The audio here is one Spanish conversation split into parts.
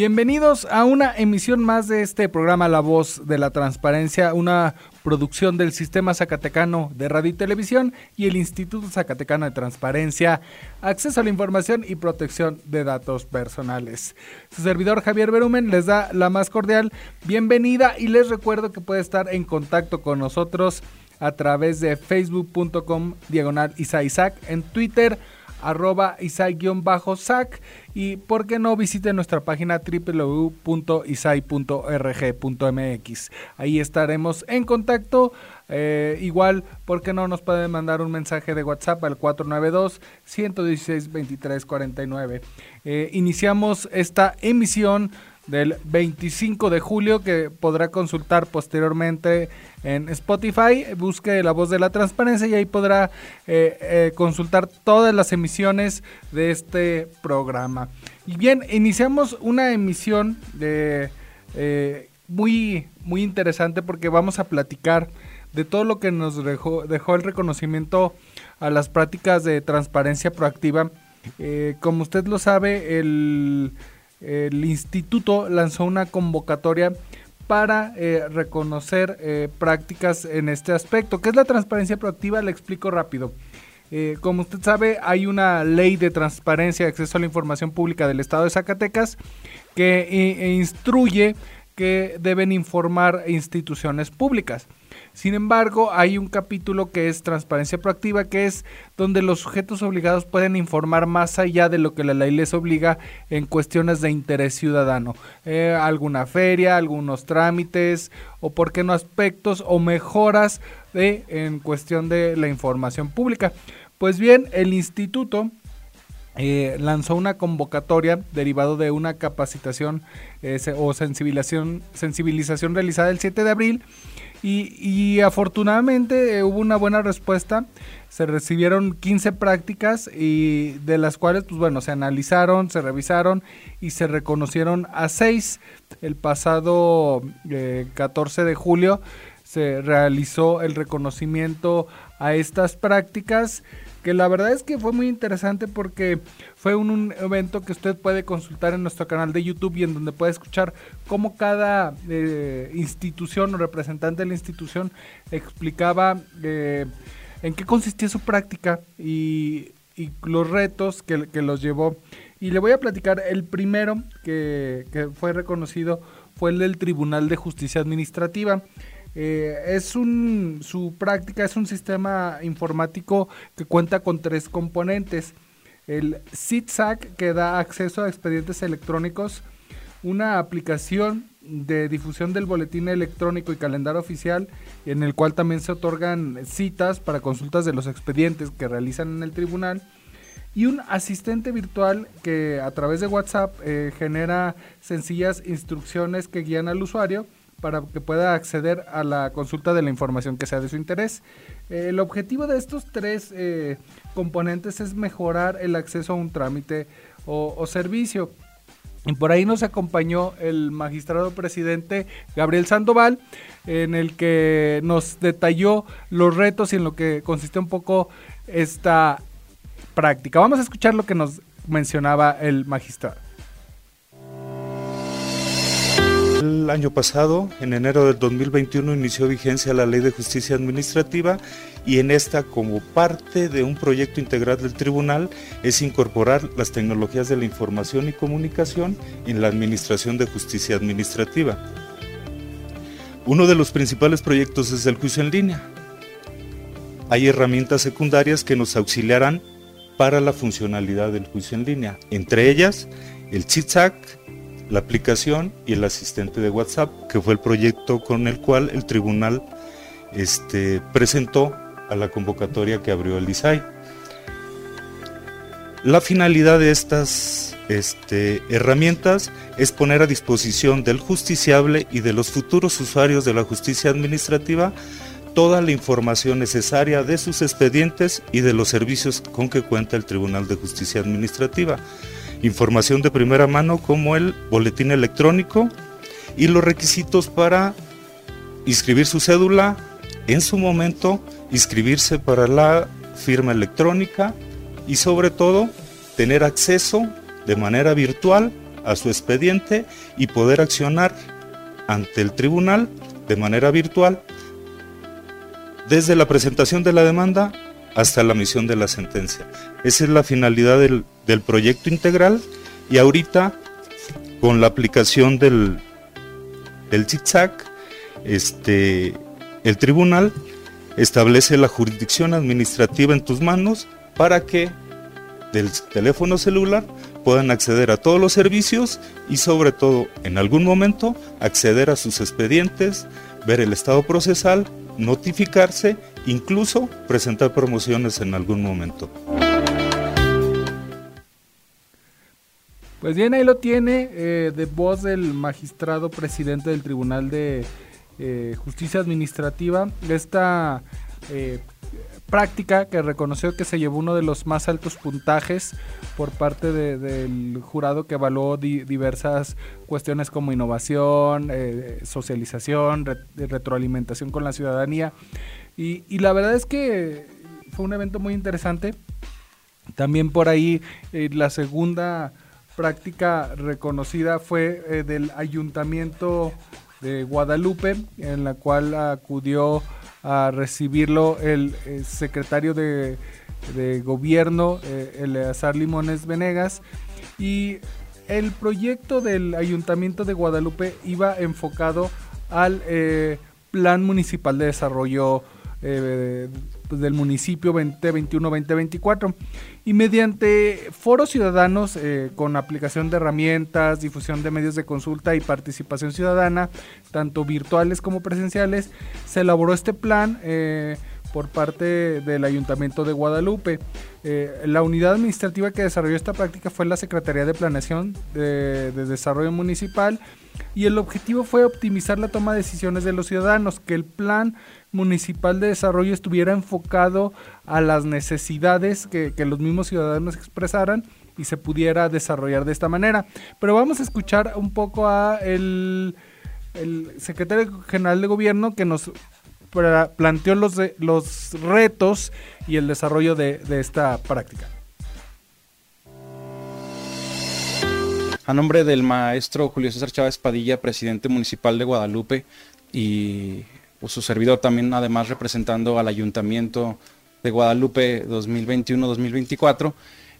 Bienvenidos a una emisión más de este programa La Voz de la Transparencia, una producción del Sistema Zacatecano de Radio y Televisión y el Instituto Zacatecano de Transparencia, Acceso a la Información y Protección de Datos Personales. Su servidor Javier Berumen les da la más cordial bienvenida y les recuerdo que puede estar en contacto con nosotros a través de facebook.com diagonal Isaac, en Twitter arroba isai-sac y por qué no visite nuestra página www.isai.rg.mx. Ahí estaremos en contacto. Eh, igual, ¿por qué no nos pueden mandar un mensaje de WhatsApp al 492-116-2349? Eh, iniciamos esta emisión del 25 de julio que podrá consultar posteriormente en Spotify. Busque La Voz de la Transparencia y ahí podrá eh, eh, consultar todas las emisiones de este programa. Y bien, iniciamos una emisión eh, muy, muy interesante porque vamos a platicar de todo lo que nos dejó, dejó el reconocimiento a las prácticas de transparencia proactiva. como usted lo sabe, el el instituto lanzó una convocatoria para eh, reconocer eh, prácticas en este aspecto. ¿Qué es la transparencia proactiva? Le explico rápido. Eh, como usted sabe, hay una ley de transparencia y acceso a la información pública del Estado de Zacatecas que instruye que deben informar instituciones públicas. Sin embargo, hay un capítulo que es transparencia proactiva, que es donde los sujetos obligados pueden informar más allá de lo que la ley les obliga en cuestiones de interés ciudadano. Eh, alguna feria, algunos trámites o, por qué no, aspectos o mejoras de, en cuestión de la información pública. Pues bien, el instituto eh, lanzó una convocatoria derivado de una capacitación eh, o sensibilización, sensibilización realizada el 7 de abril y, afortunadamente eh, hubo una buena respuesta. Se recibieron 15 prácticas y de las cuales, pues bueno, se analizaron, se revisaron y se reconocieron a 6. El pasado 14 eh, de julio se realizó el reconocimiento a estas prácticas que la verdad es que fue muy interesante porque fue un, evento que usted puede consultar en nuestro canal de YouTube y en donde puede escuchar cómo cada eh, institución o representante de la institución explicaba eh, en qué consistía su práctica y, los retos que, los llevó. Y le voy a platicar, el primero que, que fue reconocido fue el del Tribunal de Justicia Administrativa. Eh, es un, su práctica es un sistema informático que cuenta con tres componentes. El SITSAC que da acceso a expedientes electrónicos, una aplicación de difusión del boletín electrónico y calendario oficial, en el cual también se otorgan citas para consultas de los expedientes que realizan en el tribunal, y un asistente virtual que a través de WhatsApp eh, genera sencillas instrucciones que guían al usuario para que pueda acceder a la consulta de la información que sea de su interés. el objetivo de estos tres eh, componentes es mejorar el acceso a un trámite o, servicio. Y por ahí nos acompañó el magistrado presidente Gabriel Sandoval, en el que nos detalló los retos y en lo que consiste un poco esta práctica. Vamos a escuchar lo que nos mencionaba el magistrado. El año pasado, en enero del 2021, inició vigencia la Ley de Justicia Administrativa y en esta, como parte de un proyecto integral del tribunal, es incorporar las tecnologías de la información y comunicación en la Administración de Justicia Administrativa. Uno de los principales proyectos es el juicio en línea. Hay herramientas secundarias que nos auxiliarán para la funcionalidad del juicio en línea, entre ellas el CHITSAC, la aplicación y el asistente de WhatsApp, que fue el proyecto con el cual el tribunal este, presentó a la convocatoria que abrió el DISAI. La finalidad de estas este, herramientas es poner a disposición del justiciable y de los futuros usuarios de la justicia administrativa toda la información necesaria de sus expedientes y de los servicios con que cuenta el Tribunal de Justicia Administrativa. Información de primera mano como el boletín electrónico y los requisitos para inscribir su cédula, en su momento inscribirse para la firma electrónica y sobre todo tener acceso de manera virtual a su expediente y poder accionar ante el tribunal de manera virtual. Desde la presentación de la demanda hasta la emisión de la sentencia. Esa es la finalidad del, proyecto integral y ahorita con la aplicación del, del este, el tribunal establece la jurisdicción administrativa en tus manos para que del teléfono celular puedan acceder a todos los servicios y sobre todo en algún momento acceder a sus expedientes, ver el estado procesal, notificarse, incluso presentar promociones en algún momento. Pues bien, ahí lo tiene eh, de voz del magistrado presidente del Tribunal de eh, Justicia Administrativa, esta eh, práctica que reconoció que se llevó uno de los más altos puntajes por parte del jurado que evaluó diversas cuestiones como innovación, socialización, retroalimentación con la ciudadanía. Y, la verdad es que fue un evento muy interesante. También por ahí eh, la segunda práctica reconocida fue eh, del ayuntamiento de Guadalupe, en la cual acudió a recibirlo el, secretario de, gobierno, eh, Eleazar Limones Venegas, y el proyecto del Ayuntamiento de Guadalupe iba enfocado al eh, Plan Municipal de Desarrollo eh, pues, del municipio 2021-2024 y mediante foros ciudadanos eh, con aplicación de herramientas, difusión de medios de consulta y participación ciudadana, tanto virtuales como presenciales, se elaboró este plan eh, por parte del Ayuntamiento de Guadalupe. Eh, la unidad administrativa que desarrolló esta práctica fue la Secretaría de Planeación de Desarrollo Municipal y el objetivo fue optimizar la toma de decisiones de los ciudadanos, que el plan municipal de desarrollo estuviera enfocado a las necesidades que, los mismos ciudadanos expresaran y se pudiera desarrollar de esta manera. Pero vamos a escuchar un poco a el, secretario general de gobierno que nos planteó los, los retos y el desarrollo de, de esta práctica. A nombre del maestro Julio César Chávez Padilla, presidente municipal de Guadalupe, y pues, su servidor también, además representando al Ayuntamiento de Guadalupe 2021-2024,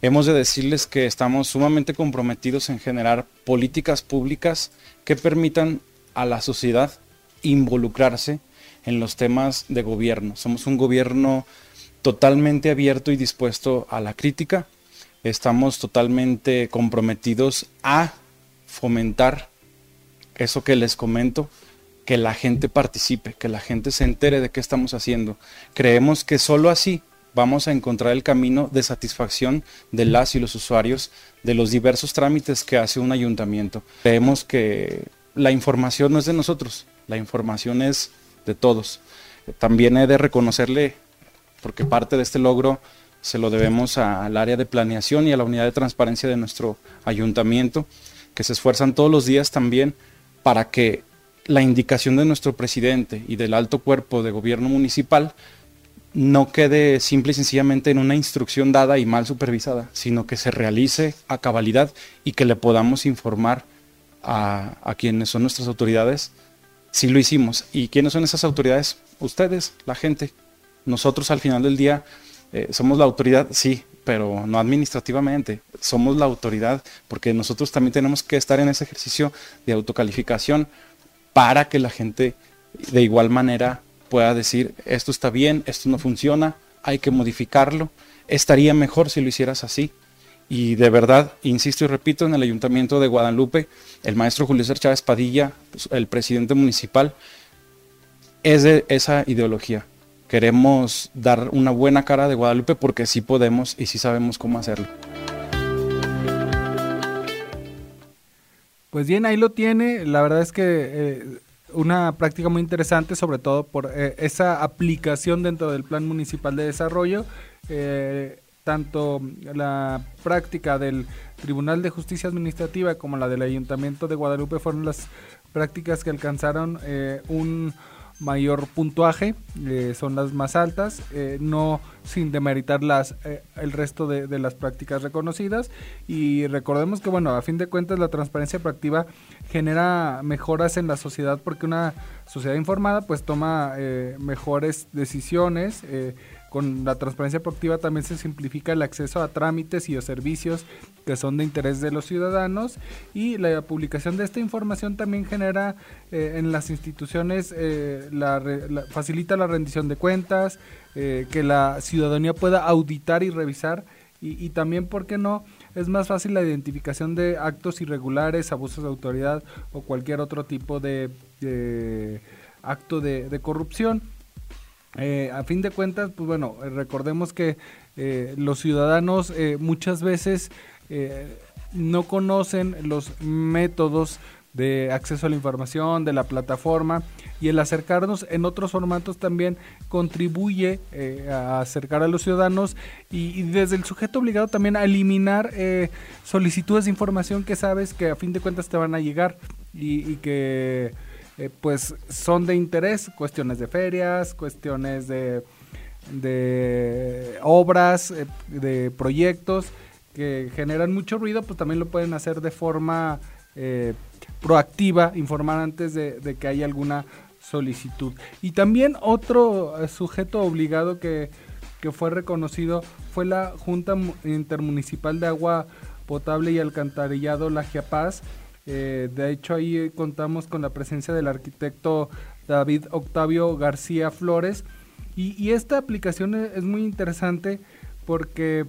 hemos de decirles que estamos sumamente comprometidos en generar políticas públicas que permitan a la sociedad involucrarse en los temas de gobierno. Somos un gobierno totalmente abierto y dispuesto a la crítica, estamos totalmente comprometidos a fomentar eso que les comento, que la gente participe, que la gente se entere de qué estamos haciendo. Creemos que solo así vamos a encontrar el camino de satisfacción de las y los usuarios de los diversos trámites que hace un ayuntamiento. Creemos que la información no es de nosotros, la información es todos. También he de reconocerle, porque parte de este logro se lo debemos al área de planeación y a la unidad de transparencia de nuestro ayuntamiento, que se esfuerzan todos los días también para que la indicación de nuestro presidente y del alto cuerpo de gobierno municipal no quede simple y sencillamente en una instrucción dada y mal supervisada, sino que se realice a cabalidad y que le podamos informar a, a quienes son nuestras autoridades si lo hicimos. ¿Y quiénes son esas autoridades? Ustedes, la gente. Nosotros al final del día eh, somos la autoridad, sí, pero no administrativamente. Somos la autoridad porque nosotros también tenemos que estar en ese ejercicio de autocalificación para que la gente de igual manera pueda decir, esto está bien, esto no funciona, hay que modificarlo. Estaría mejor si lo hicieras así. Y de verdad, insisto y repito, en el Ayuntamiento de Guadalupe, el maestro Julio César Chávez Padilla, pues, el presidente municipal, es de esa ideología. Queremos dar una buena cara de Guadalupe porque sí podemos y sí sabemos cómo hacerlo. Pues bien, ahí lo tiene. La verdad es que eh, una práctica muy interesante, sobre todo por eh, esa aplicación dentro del Plan Municipal de Desarrollo. Eh, tanto la práctica del Tribunal de Justicia Administrativa como la del Ayuntamiento de Guadalupe fueron las prácticas que alcanzaron un mayor puntuaje, eh, son las más altas, eh, no sin demeritar las, eh, el resto de, de, las prácticas reconocidas. Y recordemos que, bueno, a fin de cuentas la transparencia proactiva genera mejoras en la sociedad porque una sociedad informada pues toma mejores decisiones con la transparencia proactiva también se simplifica el acceso a trámites y a servicios que son de interés de los ciudadanos y la publicación de esta información también genera eh, en las instituciones, eh, facilita la rendición de cuentas, eh, que la ciudadanía pueda auditar y revisar y, y también, ¿por qué no? Es más fácil la identificación de actos irregulares, abusos de autoridad o cualquier otro tipo de, acto de, de corrupción. Eh, a fin de cuentas, pues bueno, eh, recordemos que eh, los ciudadanos muchas veces no conocen los métodos de acceso a la información, de la plataforma y el acercarnos en otros formatos también contribuye a acercar a los ciudadanos y, desde el sujeto obligado también a eliminar solicitudes de información que sabes que a fin de cuentas te van a llegar y que eh, pues son de interés, cuestiones de ferias, cuestiones de, de obras, eh, de proyectos que generan mucho ruido, pues también lo pueden hacer de forma eh, proactiva, informar antes de, que haya alguna solicitud. Y también otro sujeto obligado que, que fue reconocido fue la Junta Intermunicipal de Agua Potable y Alcantarillado La Giapaz, eh, de hecho, ahí contamos con la presencia del arquitecto David Octavio García Flores. Y, esta aplicación e, es, muy interesante porque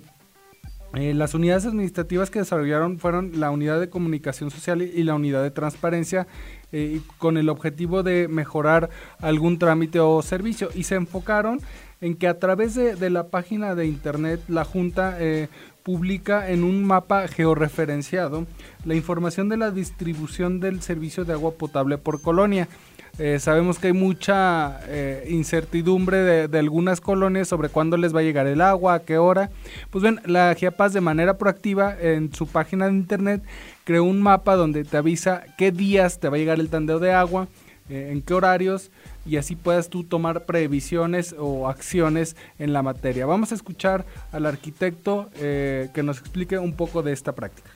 eh, las unidades administrativas que desarrollaron fueron la unidad de comunicación social y la unidad de transparencia eh, con el objetivo de mejorar algún trámite o servicio y se enfocaron en que a través de, de la página de internet la Junta publica en un mapa georreferenciado la información de la distribución del servicio de agua potable por colonia. Eh, sabemos que hay mucha eh, incertidumbre de, algunas colonias sobre cuándo les va a llegar el agua, a qué hora. Pues bien, la GIAPAS de manera proactiva en su página de internet creó un mapa donde te avisa qué días te va a llegar el tandeo de agua, eh, en qué horarios y así puedas tú tomar previsiones o acciones en la materia. Vamos a escuchar al arquitecto que nos explique un poco de esta práctica.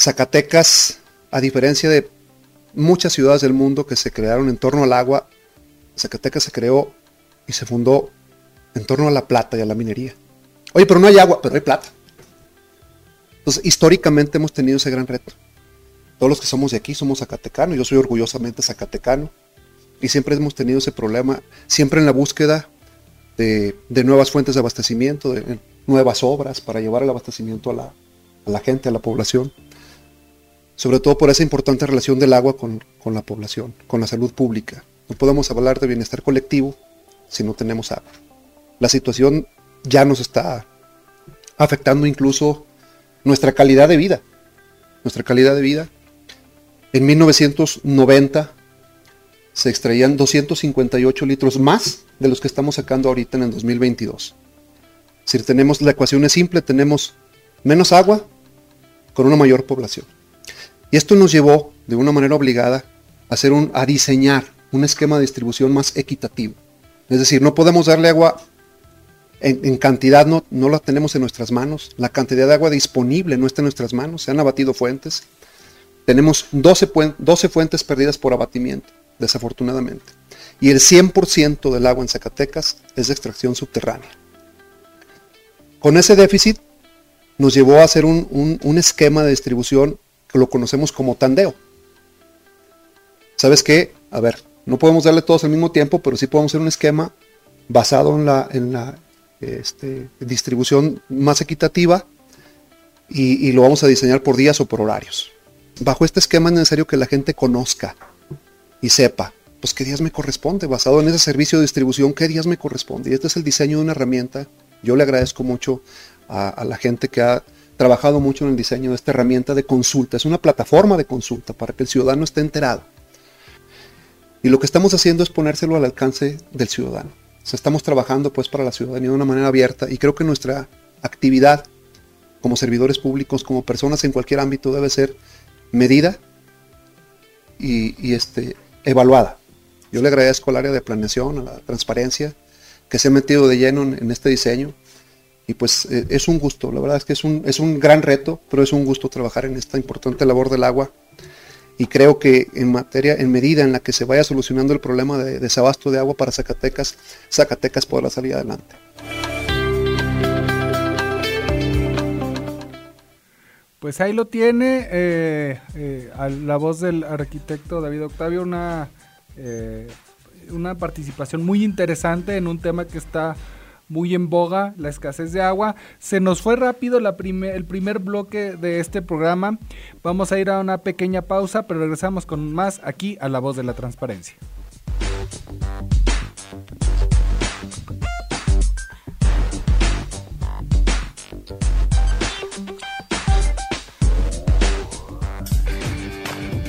Zacatecas, a diferencia de muchas ciudades del mundo que se crearon en torno al agua, Zacatecas se creó y se fundó en torno a la plata y a la minería. Oye, pero no hay agua, pero hay plata. Entonces, históricamente hemos tenido ese gran reto. Todos los que somos de aquí somos zacatecanos, yo soy orgullosamente zacatecano y siempre hemos tenido ese problema, siempre en la búsqueda de, nuevas fuentes de abastecimiento, de, nuevas obras para llevar el abastecimiento a la, gente, a la población. Sobre todo por esa importante relación del agua con, con la población, con la salud pública. No podemos hablar de bienestar colectivo si no tenemos agua. La situación ya nos está afectando incluso nuestra calidad de vida. Nuestra calidad de vida en 1990 se extraían 258 litros más de los que estamos sacando ahorita en el 2022. Si tenemos la ecuación es simple, tenemos menos agua con una mayor población. Y esto nos llevó de una manera obligada a, hacer un, a diseñar un esquema de distribución más equitativo. Es decir, no podemos darle agua en, cantidad, no, la tenemos en nuestras manos. La cantidad de agua disponible no está en nuestras manos. Se han abatido fuentes tenemos 12, fuentes perdidas por abatimiento, desafortunadamente. Y el 100% del agua en Zacatecas es de extracción subterránea. Con ese déficit nos llevó a hacer un, esquema de distribución que lo conocemos como tandeo. ¿Sabes qué? A ver, no podemos darle todos al mismo tiempo, pero sí podemos hacer un esquema basado en la, en la este, distribución más equitativa y, lo vamos a diseñar por días o por horarios bajo este esquema es necesario que la gente conozca y sepa, pues qué días me corresponde, basado en ese servicio de distribución, qué días me corresponde. Y este es el diseño de una herramienta. Yo le agradezco mucho a, la gente que ha trabajado mucho en el diseño de esta herramienta de consulta. Es una plataforma de consulta para que el ciudadano esté enterado. Y lo que estamos haciendo es ponérselo al alcance del ciudadano. Estamos trabajando pues para la ciudadanía de una manera abierta y creo que nuestra actividad como servidores públicos, como personas en cualquier ámbito debe ser medida y, este, evaluada. Yo le agradezco al área de planeación, a la transparencia, que se ha metido de lleno en, este diseño. Y pues eh, es un gusto, la verdad es que es un, es un gran reto, pero es un gusto trabajar en esta importante labor del agua. Y creo que en materia, en medida en la que se vaya solucionando el problema de desabasto de agua para Zacatecas, Zacatecas podrá salir adelante. Pues ahí lo tiene, eh, eh, a la voz del arquitecto David Octavio, una, una participación muy interesante en un tema que está muy en boga, la escasez de agua. Se nos fue rápido el primer bloque de este programa. Vamos a ir a una pequeña pausa, pero regresamos con más aquí a la voz de la transparencia.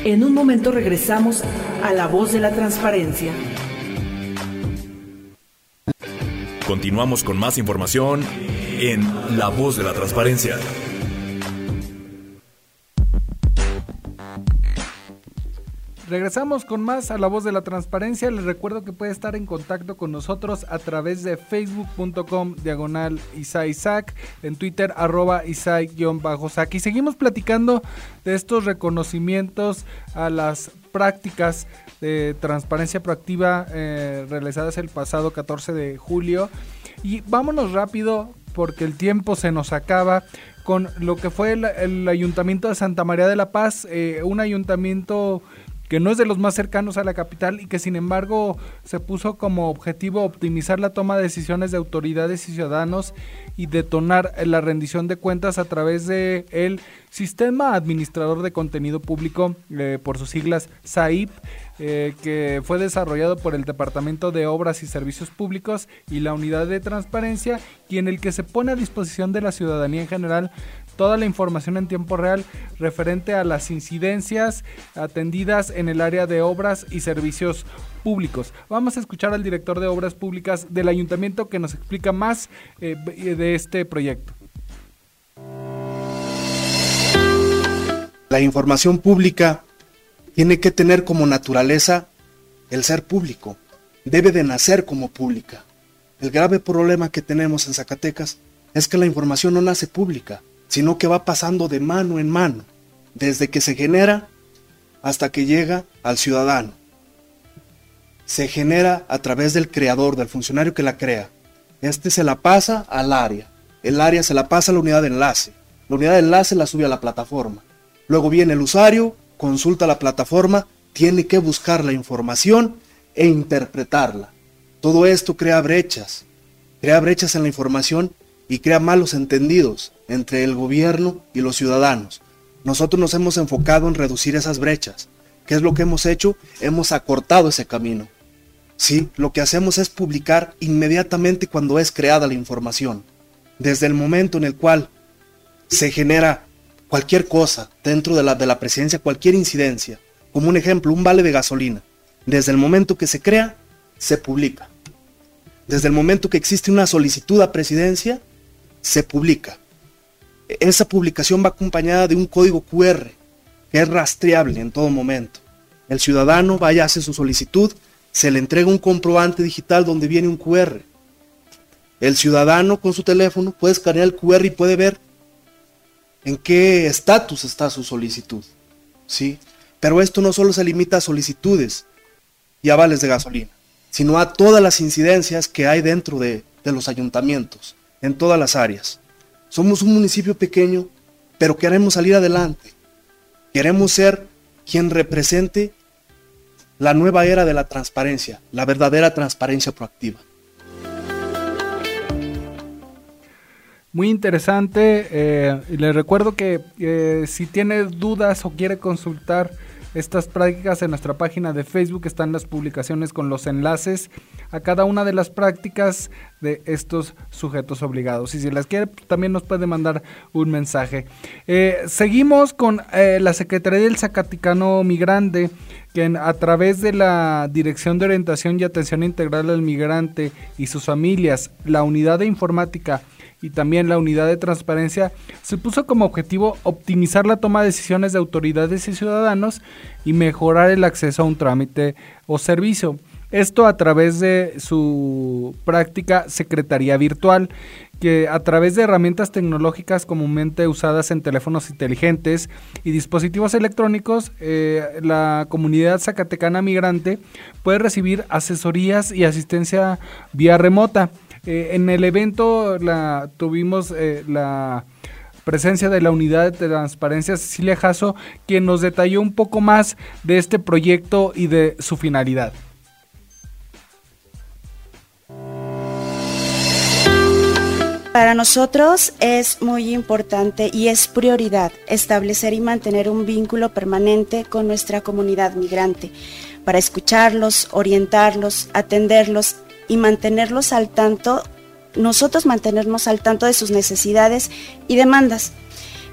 En un momento regresamos a la voz de la transparencia. Continuamos con más información en La voz de la transparencia. Regresamos con más a la voz de la transparencia. Les recuerdo que puede estar en contacto con nosotros a través de facebook.com diagonal Isaac, en Twitter arroba Isaac-Sac. Y seguimos platicando de estos reconocimientos a las prácticas de transparencia proactiva eh, realizadas el pasado 14 de julio. Y vámonos rápido porque el tiempo se nos acaba con lo que fue el, Ayuntamiento de Santa María de la Paz, eh, un ayuntamiento que no es de los más cercanos a la capital y que sin embargo se puso como objetivo optimizar la toma de decisiones de autoridades y ciudadanos y detonar la rendición de cuentas a través de el Sistema Administrador de Contenido Público, eh, por sus siglas SAIP, eh, que fue desarrollado por el Departamento de Obras y Servicios Públicos y la Unidad de Transparencia y en el que se pone a disposición de la ciudadanía en general toda la información en tiempo real referente a las incidencias atendidas en el área de obras y servicios públicos. Vamos a escuchar al director de Obras Públicas del Ayuntamiento que nos explica más eh, de este proyecto. La información pública tiene que tener como naturaleza el ser público, debe de nacer como pública. El grave problema que tenemos en Zacatecas es que la información no nace pública, sino que va pasando de mano en mano, desde que se genera hasta que llega al ciudadano. Se genera a través del creador, del funcionario que la crea. Este se la pasa al área. El área se la pasa a la unidad de enlace. La unidad de enlace la sube a la plataforma. Luego viene el usuario, consulta la plataforma, tiene que buscar la información e interpretarla. Todo esto crea brechas. Crea brechas en la información y crea malos entendidos entre el gobierno y los ciudadanos. Nosotros nos hemos enfocado en reducir esas brechas. ¿Qué es lo que hemos hecho? Hemos acortado ese camino. Sí, lo que hacemos es publicar inmediatamente cuando es creada la información. Desde el momento en el cual se genera cualquier cosa dentro de la, de la presidencia, cualquier incidencia, como un ejemplo, un vale de gasolina, desde el momento que se crea, se publica. Desde el momento que existe una solicitud a presidencia, se publica esa publicación va acompañada de un código QR que es rastreable en todo momento. El ciudadano vaya, hace su solicitud, se le entrega un comprobante digital donde viene un QR. El ciudadano con su teléfono puede escanear el QR y puede ver en qué estatus está su solicitud. ¿sí? Pero esto no solo se limita a solicitudes y avales de gasolina, sino a todas las incidencias que hay dentro de los ayuntamientos, en todas las áreas. Somos un municipio pequeño, pero queremos salir adelante. Queremos ser quien represente la nueva era de la transparencia, la verdadera transparencia proactiva. Muy interesante. Eh, y les recuerdo que eh, si tiene dudas o quiere consultar estas prácticas en nuestra página de Facebook, están las publicaciones con los enlaces a cada una de las prácticas de estos sujetos obligados. Y si las quiere, pues, también nos puede mandar un mensaje. Eh, seguimos con eh, la Secretaría del Zacaticano Migrante, que a través de la Dirección de Orientación y Atención Integral al Migrante y sus familias, la Unidad de Informática, y también la unidad de transparencia, se puso como objetivo optimizar la toma de decisiones de autoridades y ciudadanos y mejorar el acceso a un trámite o servicio. Esto a través de su práctica Secretaría Virtual, que a través de herramientas tecnológicas comúnmente usadas en teléfonos inteligentes y dispositivos electrónicos, eh, la comunidad zacatecana migrante puede recibir asesorías y asistencia vía remota. Eh, en el evento tuvimos eh, la presencia de la unidad de transparencia Cecilia Jasso, quien nos detalló un poco más de este proyecto y de su finalidad. Para nosotros es muy importante y es prioridad establecer y mantener un vínculo permanente con nuestra comunidad migrante para escucharlos, orientarlos, atenderlos y mantenerlos al tanto, nosotros mantenernos al tanto de sus necesidades y demandas.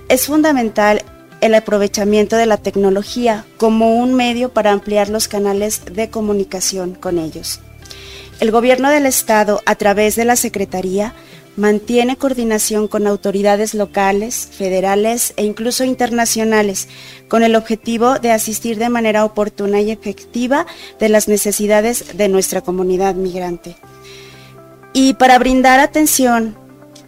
Es fundamental el aprovechamiento de la tecnología como un medio para ampliar los canales de comunicación con ellos. El gobierno del Estado, a través de la Secretaría, mantiene coordinación con autoridades locales, federales e incluso internacionales, con el objetivo de asistir de manera oportuna y efectiva de las necesidades de nuestra comunidad migrante. Y para brindar atención,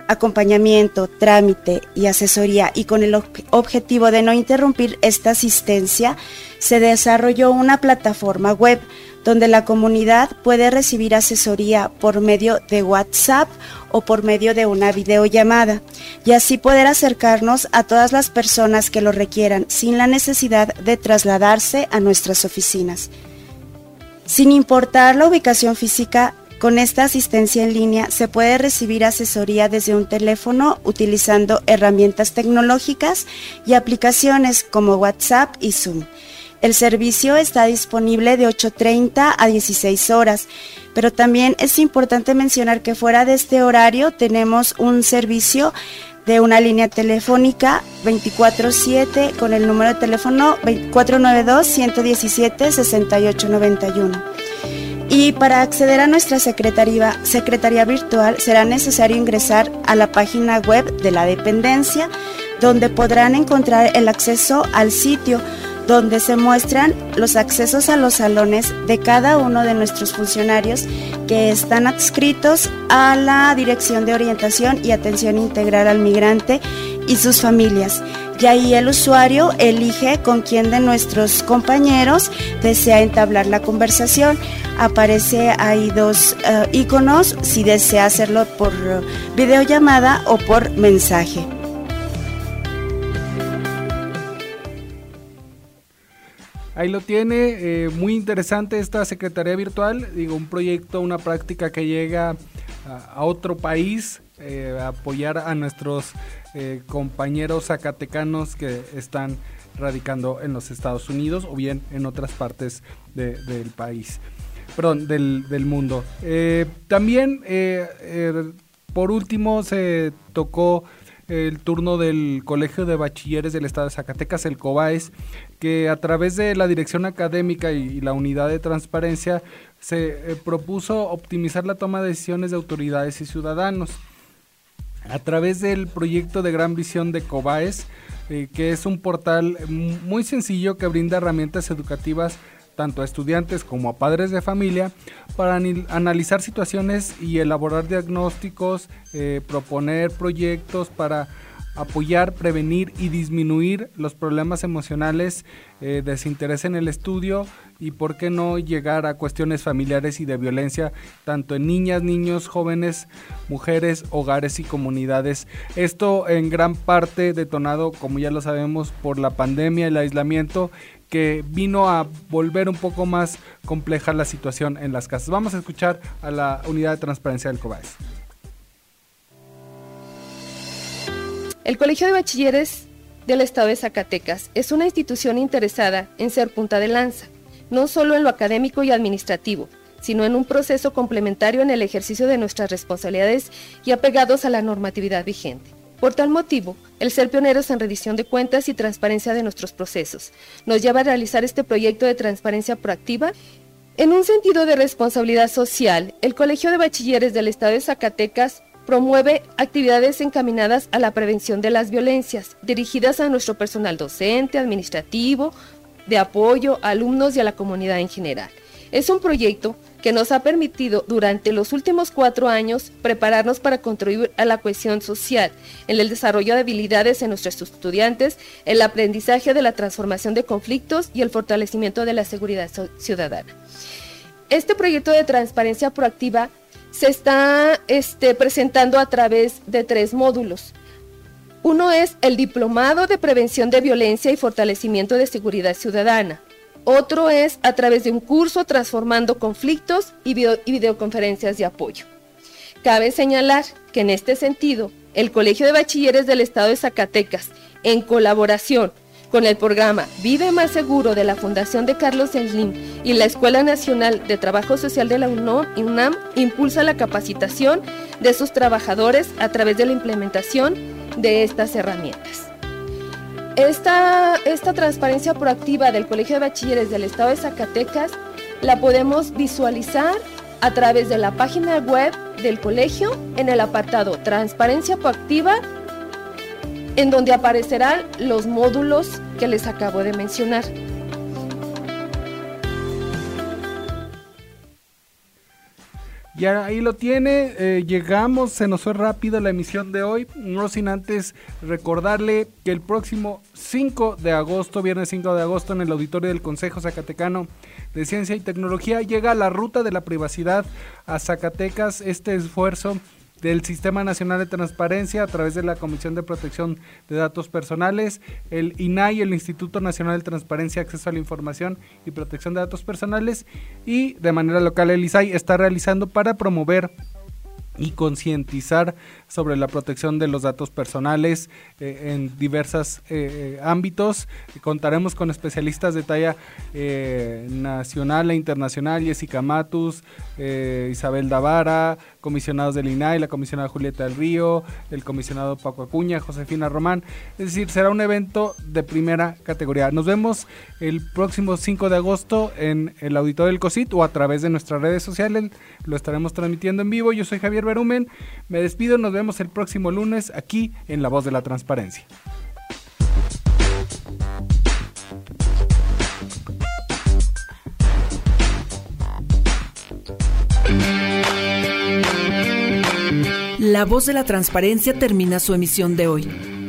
acompañamiento, trámite y asesoría y con el objetivo de no interrumpir esta asistencia, se desarrolló una plataforma web donde la comunidad puede recibir asesoría por medio de WhatsApp o por medio de una videollamada y así poder acercarnos a todas las personas que lo requieran sin la necesidad de trasladarse a nuestras oficinas. Sin importar la ubicación física, con esta asistencia en línea se puede recibir asesoría desde un teléfono utilizando herramientas tecnológicas y aplicaciones como WhatsApp y Zoom. El servicio está disponible de 8.30 a 16 horas, pero también es importante mencionar que fuera de este horario tenemos un servicio de una línea telefónica 24/7 con el número de teléfono 492-117-6891. Y para acceder a nuestra secretaría, secretaría virtual será necesario ingresar a la página web de la dependencia, donde podrán encontrar el acceso al sitio donde se muestran los accesos a los salones de cada uno de nuestros funcionarios que están adscritos a la Dirección de Orientación y Atención Integral al Migrante y sus familias. Y ahí el usuario elige con quién de nuestros compañeros desea entablar la conversación. Aparece ahí dos uh, iconos si desea hacerlo por videollamada o por mensaje. Ahí lo tiene, eh, muy interesante esta Secretaría Virtual, digo, un proyecto, una práctica que llega a, otro país, eh, apoyar a nuestros eh, compañeros zacatecanos que están radicando en los Estados Unidos o bien en otras partes del país, perdón, del, del mundo. también, por último, se tocó el turno del Colegio de Bachilleres del Estado de Zacatecas, el COBAES, que a través de la dirección académica y, la unidad de transparencia se eh, propuso optimizar la toma de decisiones de autoridades y ciudadanos. A través del proyecto de gran visión de COBAES, eh, que es un portal muy sencillo que brinda herramientas educativas tanto a estudiantes como a padres de familia para analizar situaciones y elaborar diagnósticos, eh, proponer proyectos para apoyar, prevenir y disminuir los problemas emocionales, eh, desinterés en el estudio y por qué no llegar a cuestiones familiares y de violencia tanto en niñas, niños, jóvenes, mujeres, hogares y comunidades. Esto en gran parte detonado, como ya lo sabemos, por la pandemia, el aislamiento que vino a volver un poco más compleja la situación en las casas. Vamos a escuchar a la unidad de transparencia del COBAES. El Colegio de Bachilleres del Estado de Zacatecas es una institución interesada en ser punta de lanza, no solo en lo académico y administrativo, sino en un proceso complementario en el ejercicio de nuestras responsabilidades y apegados a la normatividad vigente. Por tal motivo, el ser pioneros en rendición de cuentas y transparencia de nuestros procesos nos lleva a realizar este proyecto de transparencia proactiva. En un sentido de responsabilidad social, el Colegio de Bachilleres del Estado de Zacatecas promueve actividades encaminadas a la prevención de las violencias, dirigidas a nuestro personal docente, administrativo, de apoyo, alumnos y a la comunidad en general. Es un proyecto que nos ha permitido durante los últimos cuatro años prepararnos para contribuir a la cohesión social, en el desarrollo de habilidades en nuestros estudiantes, el aprendizaje de la transformación de conflictos y el fortalecimiento de la seguridad ciudadana. Este proyecto de transparencia proactiva se está este, presentando a través de tres módulos. Uno es el Diplomado de Prevención de Violencia y Fortalecimiento de Seguridad Ciudadana. Otro es a través de un curso Transformando Conflictos y, videoconferencias de apoyo. Cabe señalar que en este sentido, el Colegio de Bachilleres del Estado de Zacatecas, en colaboración con el programa Vive Más Seguro de la Fundación de Carlos Slim y la Escuela Nacional de Trabajo Social de la UNAM, impulsa la capacitación de sus trabajadores a través de la implementación de estas herramientas. Esta, esta transparencia proactiva del Colegio de Bachilleres del Estado de Zacatecas la podemos visualizar a través de la página web del colegio en el apartado Transparencia Proactiva en donde aparecerán los módulos que les acabo de mencionar. Y ahí lo tiene, eh, llegamos, se nos fue rápido la emisión de hoy, no sin antes recordarle que el próximo 5 de agosto, viernes 5 de agosto, en el auditorio del Consejo Zacatecano de Ciencia y Tecnología, llega la ruta de la privacidad a Zacatecas, este esfuerzo del Sistema Nacional de Transparencia a través de la Comisión de Protección de Datos Personales, el INAI, el Instituto Nacional de Transparencia, Acceso a la Información y Protección de Datos Personales y de manera local el ISAI está realizando para promover y concientizar sobre la protección de los datos personales eh, en diversos eh, eh, ámbitos. Contaremos con especialistas de talla nacional e internacional, Jessica Matus, Isabel Davara, comisionados del INAI, la comisionada Julieta del Río, el comisionado Paco Acuña, Josefina Román. Es decir, será un evento de primera categoría. Nos vemos el próximo 5 de agosto en el auditorio del COSIT o a través de nuestras redes sociales. Lo estaremos transmitiendo en vivo. Yo soy Javier Berumen. Me despido. Nos vemos el próximo lunes aquí en La Voz de la Transparencia. La Voz de la Transparencia termina su emisión de hoy.